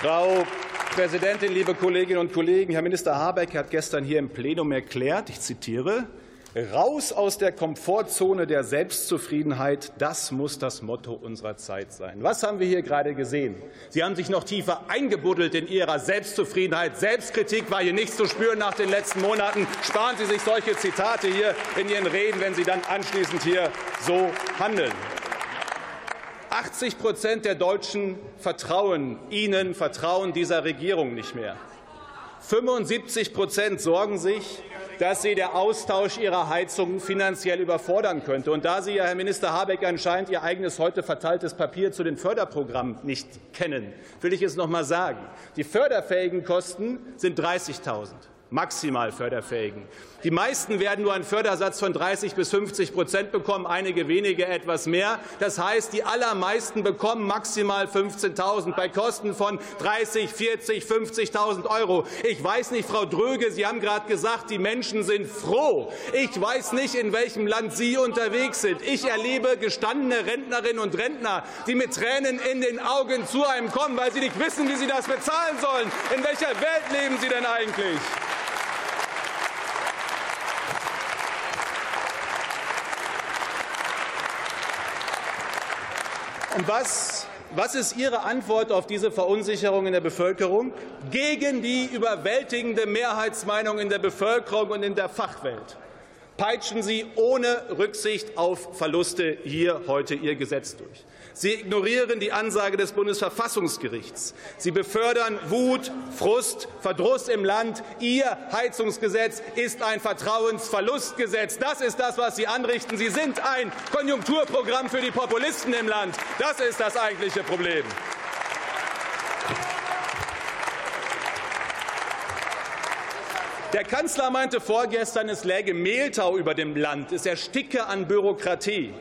Frau Präsidentin, liebe Kolleginnen und Kollegen! Herr Minister Habeck hat gestern hier im Plenum erklärt, ich zitiere, Raus aus der Komfortzone der Selbstzufriedenheit, das muss das Motto unserer Zeit sein. Was haben wir hier gerade gesehen? Sie haben sich noch tiefer eingebuddelt in Ihrer Selbstzufriedenheit. Selbstkritik war hier nicht zu spüren nach den letzten Monaten. Sparen Sie sich solche Zitate hier in Ihren Reden, wenn Sie dann anschließend hier so handeln. 80 Prozent der Deutschen vertrauen Ihnen, vertrauen dieser Regierung nicht mehr. 75 Prozent sorgen sich, dass sie der Austausch ihrer Heizungen finanziell überfordern könnte. Und da Sie, Herr Minister Habeck, anscheinend Ihr eigenes heute verteiltes Papier zu den Förderprogrammen nicht kennen, will ich es noch einmal sagen. Die förderfähigen Kosten sind 30.000 maximal förderfähigen. Die meisten werden nur einen Fördersatz von 30 bis 50 Prozent bekommen, einige wenige etwas mehr. Das heißt, die allermeisten bekommen maximal 15.000 bei Kosten von 30, 40, 50.000 Euro. Ich weiß nicht, Frau Dröge, Sie haben gerade gesagt, die Menschen sind froh. Ich weiß nicht, in welchem Land Sie unterwegs sind. Ich erlebe gestandene Rentnerinnen und Rentner, die mit Tränen in den Augen zu einem kommen, weil sie nicht wissen, wie sie das bezahlen sollen. In welcher Welt leben Sie denn eigentlich? Und was, was ist Ihre Antwort auf diese Verunsicherung in der Bevölkerung? Gegen die überwältigende Mehrheitsmeinung in der Bevölkerung und in der Fachwelt peitschen Sie ohne Rücksicht auf Verluste hier heute Ihr Gesetz durch. Sie ignorieren die Ansage des Bundesverfassungsgerichts. Sie befördern Wut, Frust, Verdruss im Land. Ihr Heizungsgesetz ist ein Vertrauensverlustgesetz. Das ist das, was Sie anrichten. Sie sind ein Konjunkturprogramm für die Populisten im Land. Das ist das eigentliche Problem. Der Kanzler meinte vorgestern, es läge Mehltau über dem Land, es ersticke an Bürokratie.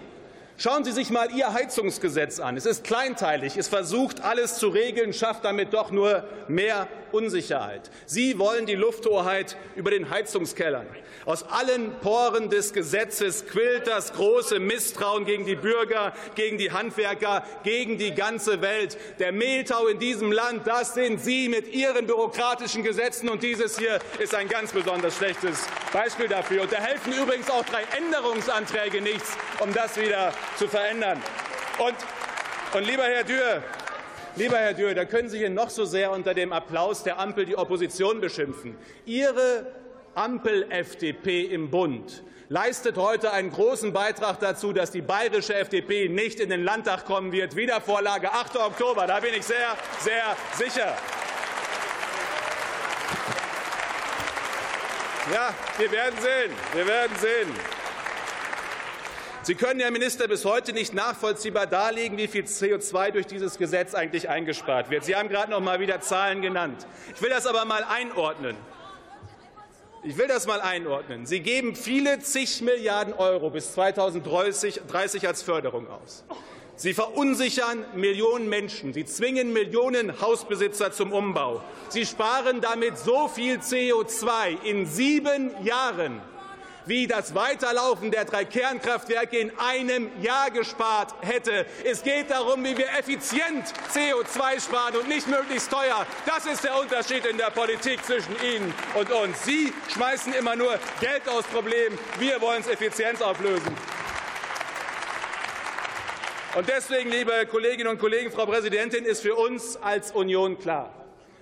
Schauen Sie sich mal Ihr Heizungsgesetz an. Es ist kleinteilig, es versucht, alles zu regeln, schafft damit doch nur mehr Unsicherheit. Sie wollen die Lufthoheit über den Heizungskellern. Aus allen Poren des Gesetzes quillt das große Misstrauen gegen die Bürger, gegen die Handwerker, gegen die ganze Welt. Der Mehltau in diesem Land, das sind Sie mit Ihren bürokratischen Gesetzen. Und dieses hier ist ein ganz besonders schlechtes Beispiel dafür. Und da helfen übrigens auch drei Änderungsanträge nichts, um das wieder zu verändern. Und, und lieber Herr Dürr, Lieber Herr Dürr, da können Sie hier noch so sehr unter dem Applaus der Ampel die Opposition beschimpfen. Ihre Ampel-FDP im Bund leistet heute einen großen Beitrag dazu, dass die bayerische FDP nicht in den Landtag kommen wird. Wiedervorlage 8. Oktober, da bin ich sehr, sehr sicher. Ja, wir werden sehen. Wir werden sehen. Sie können, Herr Minister, bis heute nicht nachvollziehbar darlegen, wie viel CO2 durch dieses Gesetz eigentlich eingespart wird. Sie haben gerade noch mal wieder Zahlen genannt. Ich will das aber mal einordnen. Ich will das mal einordnen. Sie geben viele zig Milliarden Euro bis 2030 als Förderung aus. Sie verunsichern Millionen Menschen. Sie zwingen Millionen Hausbesitzer zum Umbau. Sie sparen damit so viel CO2 in sieben Jahren wie das Weiterlaufen der drei Kernkraftwerke in einem Jahr gespart hätte. Es geht darum, wie wir effizient CO2 sparen und nicht möglichst teuer. Das ist der Unterschied in der Politik zwischen Ihnen und uns. Sie schmeißen immer nur Geld aus Problemen. Wir wollen es Effizienz auflösen. Und deswegen, liebe Kolleginnen und Kollegen, Frau Präsidentin, ist für uns als Union klar,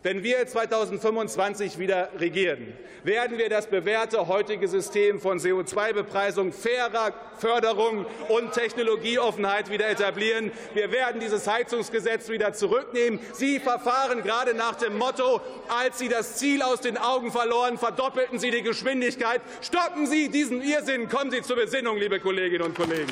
wenn wir 2025 wieder regieren, werden wir das bewährte heutige System von CO2-Bepreisung, fairer Förderung und Technologieoffenheit wieder etablieren. Wir werden dieses Heizungsgesetz wieder zurücknehmen. Sie verfahren gerade nach dem Motto, als Sie das Ziel aus den Augen verloren, verdoppelten Sie die Geschwindigkeit. Stoppen Sie diesen Irrsinn. Kommen Sie zur Besinnung, liebe Kolleginnen und Kollegen.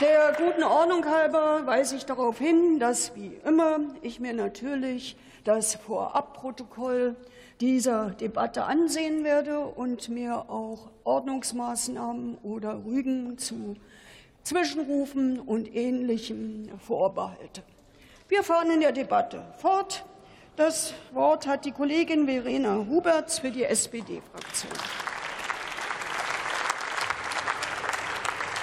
Der guten Ordnung halber weise ich darauf hin, dass wie immer ich mir natürlich das Vorabprotokoll dieser Debatte ansehen werde und mir auch Ordnungsmaßnahmen oder Rügen zu Zwischenrufen und Ähnlichem vorbehalte. Wir fahren in der Debatte fort. Das Wort hat die Kollegin Verena Huberts für die SPD-Fraktion.